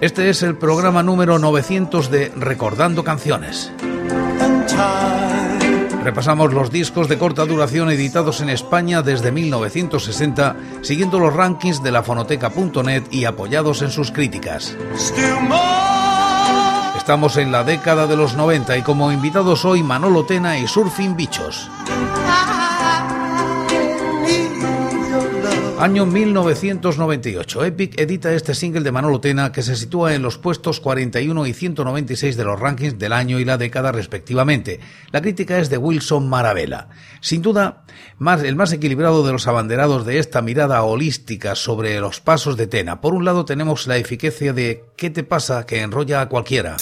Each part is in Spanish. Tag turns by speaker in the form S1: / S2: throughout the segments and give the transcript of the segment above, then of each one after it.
S1: Este es el programa número 900 de Recordando Canciones. Repasamos los discos de corta duración editados en España desde 1960, siguiendo los rankings de la fonoteca.net y apoyados en sus críticas. Estamos en la década de los 90 y como invitados hoy Manolo Tena y Surfing Bichos. Año 1998. Epic edita este single de Manolo Tena que se sitúa en los puestos 41 y 196 de los rankings del año y la década respectivamente. La crítica es de Wilson Maravela. Sin duda, el más equilibrado de los abanderados de esta mirada holística sobre los pasos de Tena. Por un lado tenemos la eficacia de ¿qué te pasa que enrolla a cualquiera?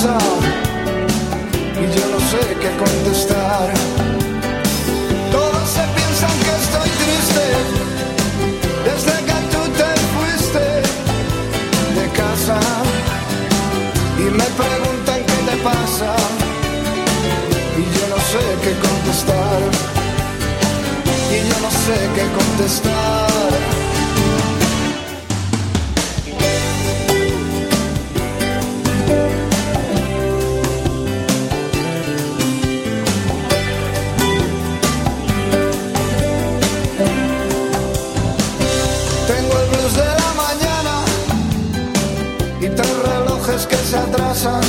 S2: y yo no sé qué contestar. Todos se piensan que estoy triste desde que tú te fuiste de casa y me preguntan qué te pasa y yo no sé qué contestar y yo no sé qué contestar. que se atrasan.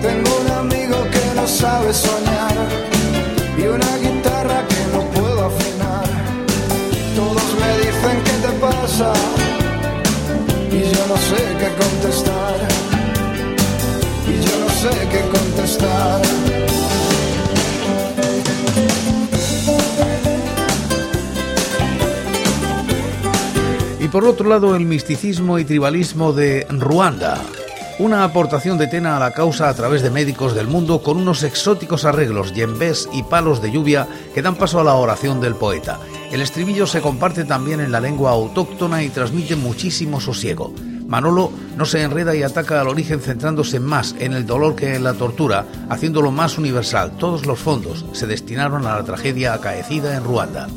S2: Tengo un amigo que no sabe soñar y una guitarra que no puedo afinar. Todos me dicen qué te pasa y yo no sé qué contestar. Y yo no sé qué contestar.
S1: Por otro lado el misticismo y tribalismo de Ruanda. Una aportación de Tena a la causa a través de médicos del mundo con unos exóticos arreglos, yembés y palos de lluvia que dan paso a la oración del poeta. El estribillo se comparte también en la lengua autóctona y transmite muchísimo sosiego. Manolo no se enreda y ataca al origen centrándose más en el dolor que en la tortura, haciéndolo más universal. Todos los fondos se destinaron a la tragedia acaecida en Ruanda.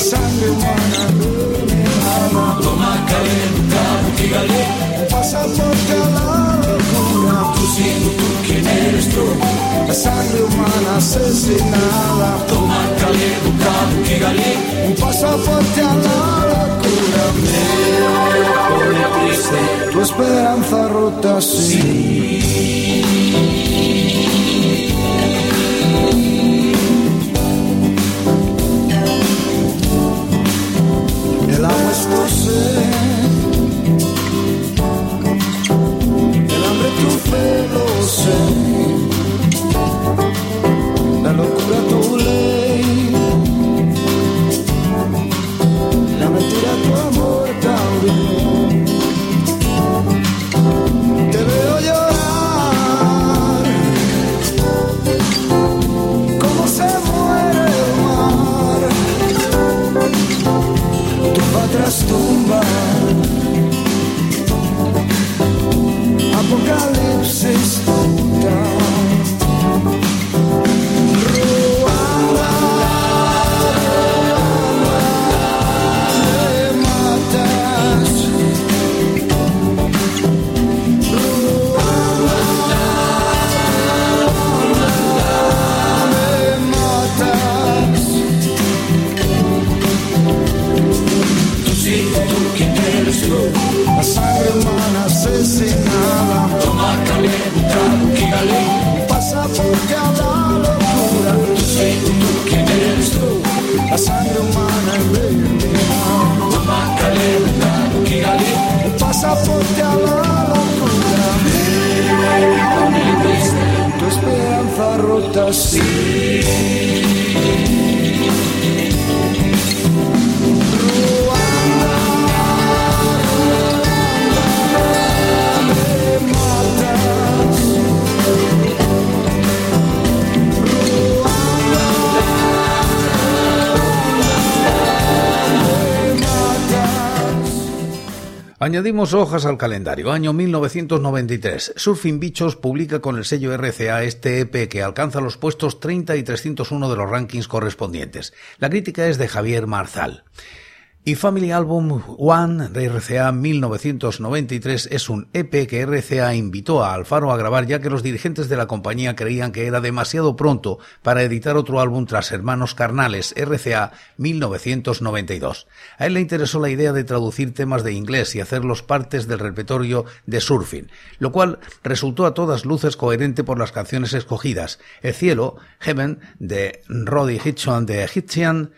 S2: Sangre umana Toma calenta, dígale Pasaporte a la locura Tú siendo tú, ¿quién eres tú? La sangre humana asesinada Toma calenta, dígale Un pasaporte a la locura Me pone triste Tu esperanza rota, sí. sí.
S1: Añadimos hojas al calendario. Año 1993. Surfing Bichos publica con el sello RCA este EP que alcanza los puestos 30 y 301 de los rankings correspondientes. La crítica es de Javier Marzal. Y Family Album One de RCA 1993 es un EP que RCA invitó a Alfaro a grabar ya que los dirigentes de la compañía creían que era demasiado pronto para editar otro álbum tras Hermanos Carnales RCA 1992. A él le interesó la idea de traducir temas de inglés y hacerlos partes del repertorio de Surfing, lo cual resultó a todas luces coherente por las canciones escogidas. El cielo, Heaven, de Roddy Hitchon de Hitchian,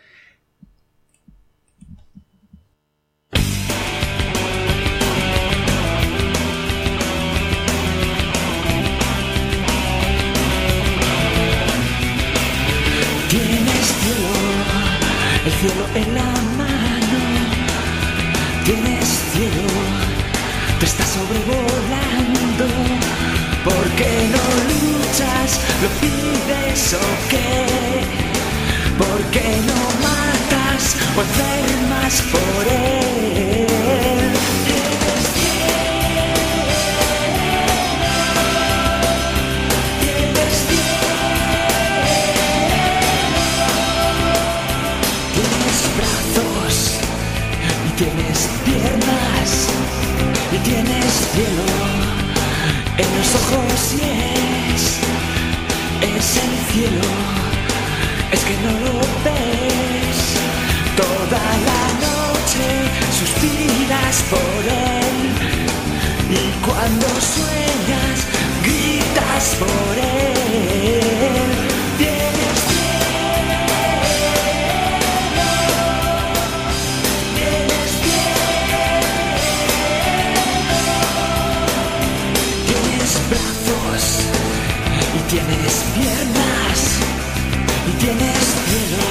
S3: cielo en la mano, tienes cielo, te estás sobrevolando. ¿Por qué no luchas? ¿Lo pides o qué? ¿Por qué no matas o enfermas por él? En los ojos y es, es el cielo, es que no lo ves. Toda la noche suspiras por él y cuando sueñas gritas por él. Tienes piernas y tienes cielo.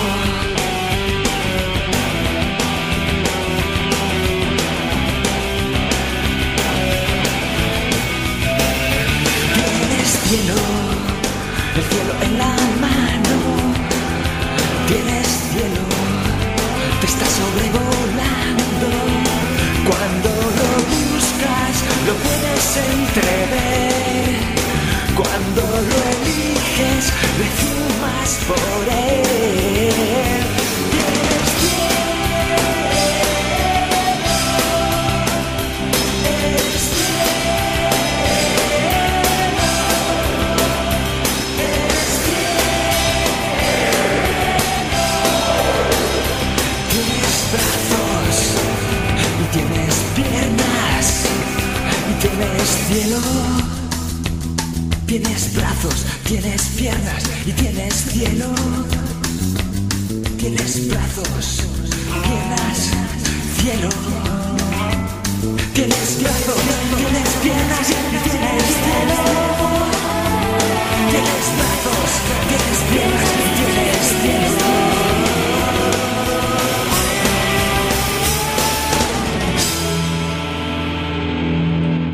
S3: Tienes cielo, el cielo en la mano. Tienes cielo, te está sobrevolando. Cuando lo buscas, lo puedes entrever. Cielo, eres cielo, eres Tienes brazos tienes piernas y tienes cielo. Tienes brazos, piernas, cielo. Tienes brazos, tienes piernas y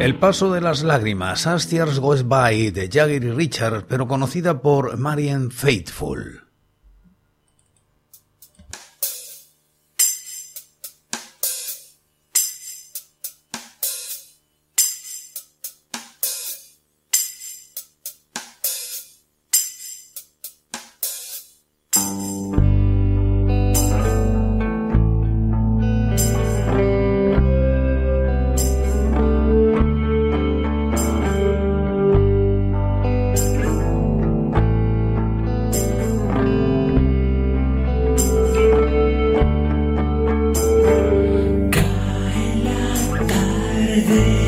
S1: El paso de las lágrimas, As Goes By, de Jagger y Richard, pero conocida por Marian Faithful.
S3: thee.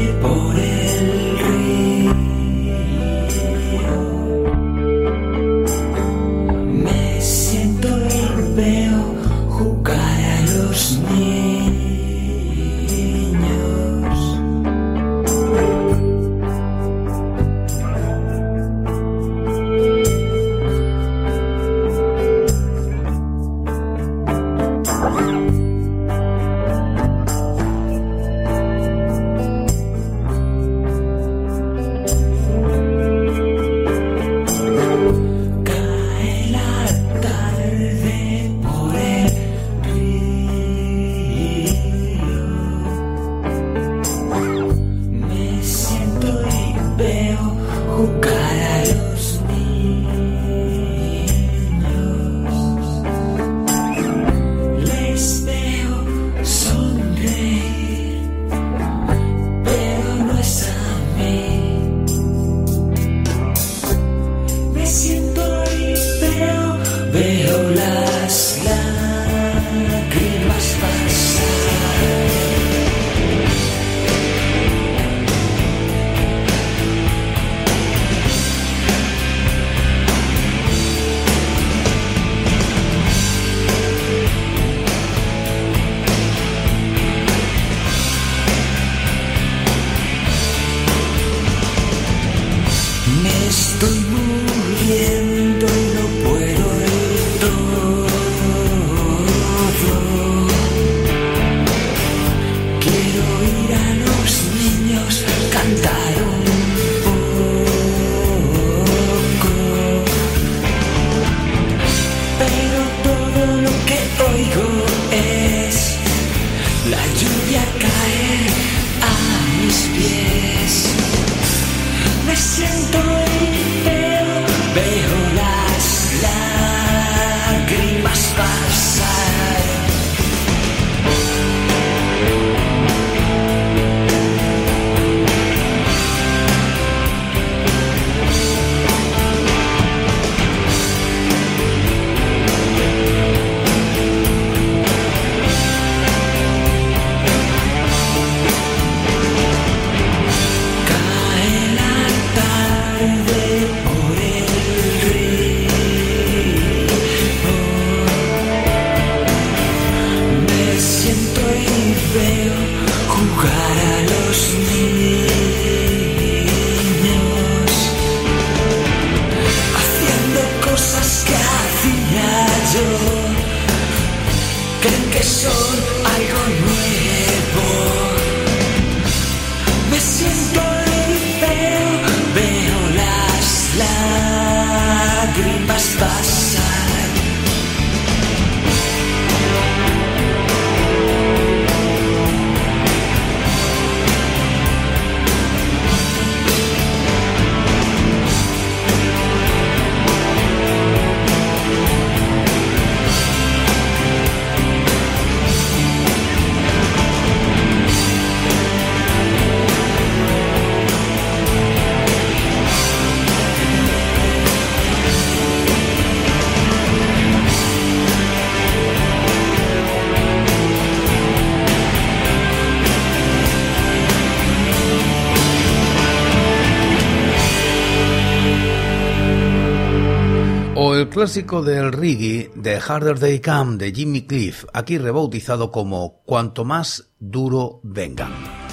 S1: Clásico del reggae de Harder They Come de Jimmy Cliff, aquí rebautizado como Cuanto más duro vengan.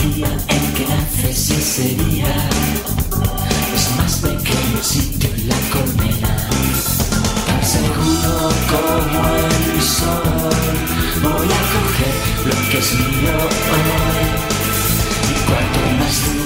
S3: día en que naces ese día es más pequeño sitio en la colmena. Tan seguro como el sol, voy a coger lo que es mío hoy. Y cuanto más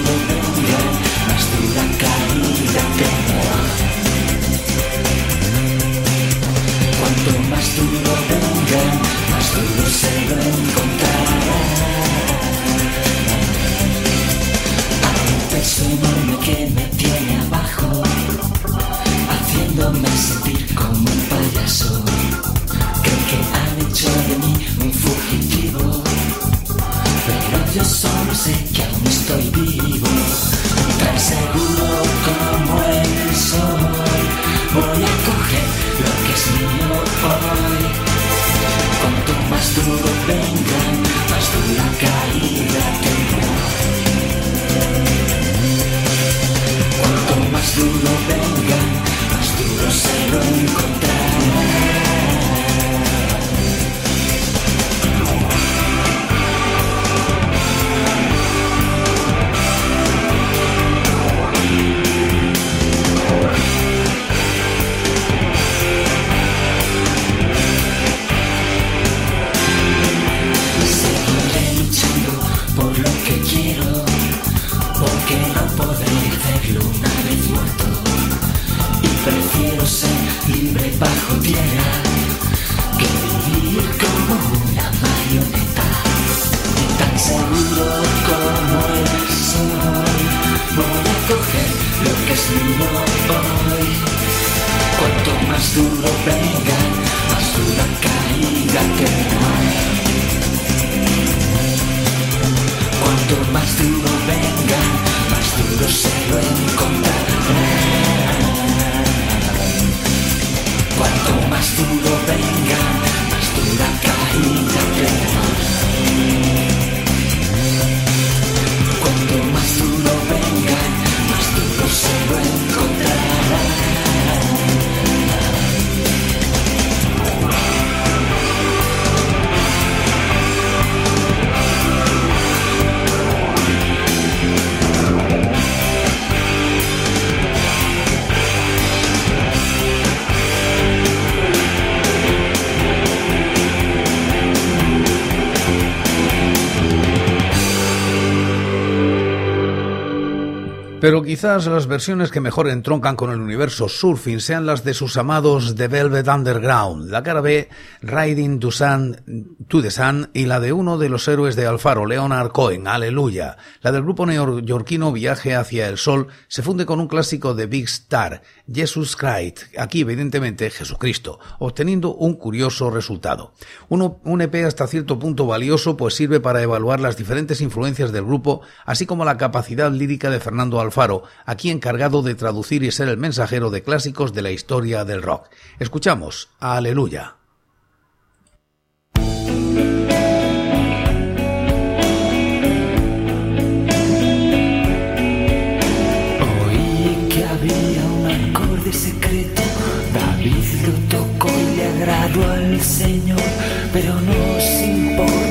S1: quizás las versiones que mejor entroncan con el universo surfing sean las de sus amados The Velvet Underground, la cara B Riding to, Sun, to the Sun y la de uno de los héroes de Alfaro, Leonard Cohen, Aleluya. La del grupo neoyorquino Viaje hacia el Sol se funde con un clásico de Big Star, Jesus Christ, aquí evidentemente Jesucristo, obteniendo un curioso resultado. Uno, un EP hasta cierto punto valioso pues sirve para evaluar las diferentes influencias del grupo, así como la capacidad lírica de Fernando Alfaro, aquí encargado de traducir y ser el mensajero de clásicos de la historia del rock. Escuchamos Aleluya.
S3: Oí que había un acorde secreto, David lo tocó y le agradó al Señor, pero nos importa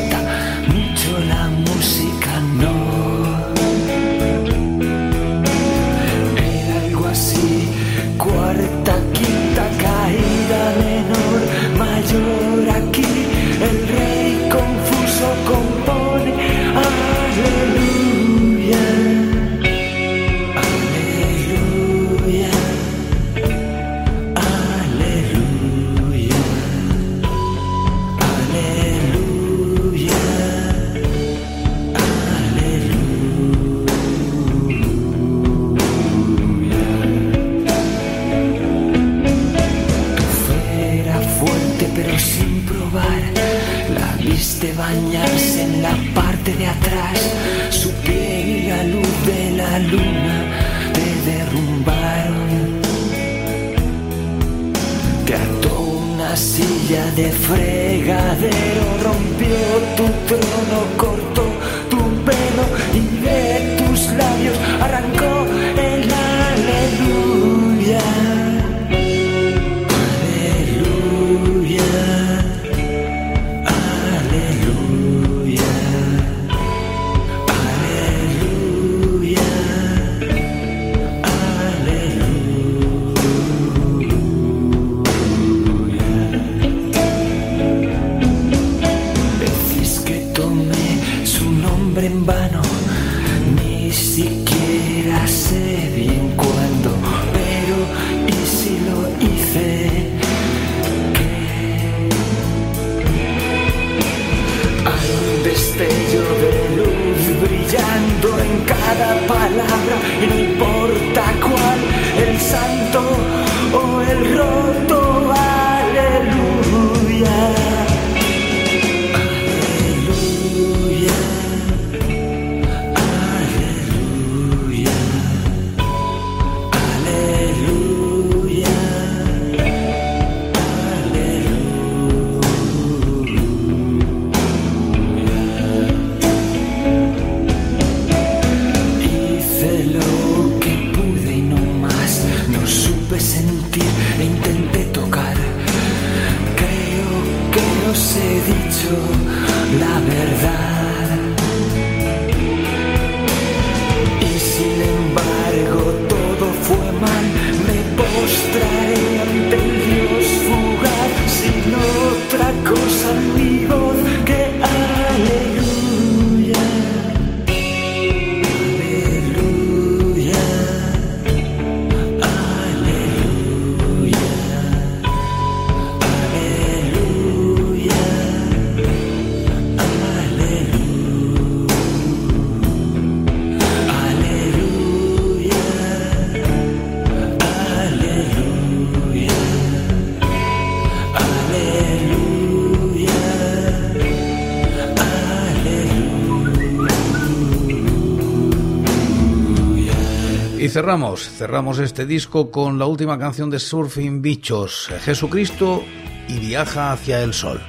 S1: cerramos, cerramos este disco con la última canción de Surfing Bichos, Jesucristo y viaja hacia el sol.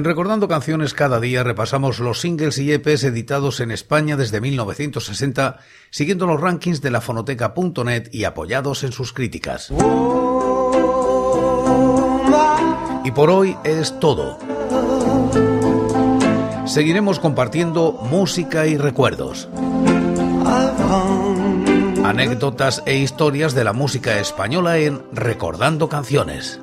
S1: En Recordando Canciones cada día repasamos los singles y EPs editados en España desde 1960, siguiendo los rankings de la fonoteca.net y apoyados en sus críticas. Y por hoy es todo. Seguiremos compartiendo música y recuerdos. Anécdotas e historias de la música española en Recordando Canciones.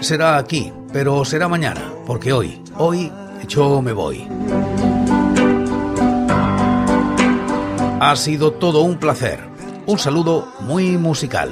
S1: Será aquí, pero será mañana, porque hoy, hoy yo me voy. Ha sido todo un placer. Un saludo muy musical.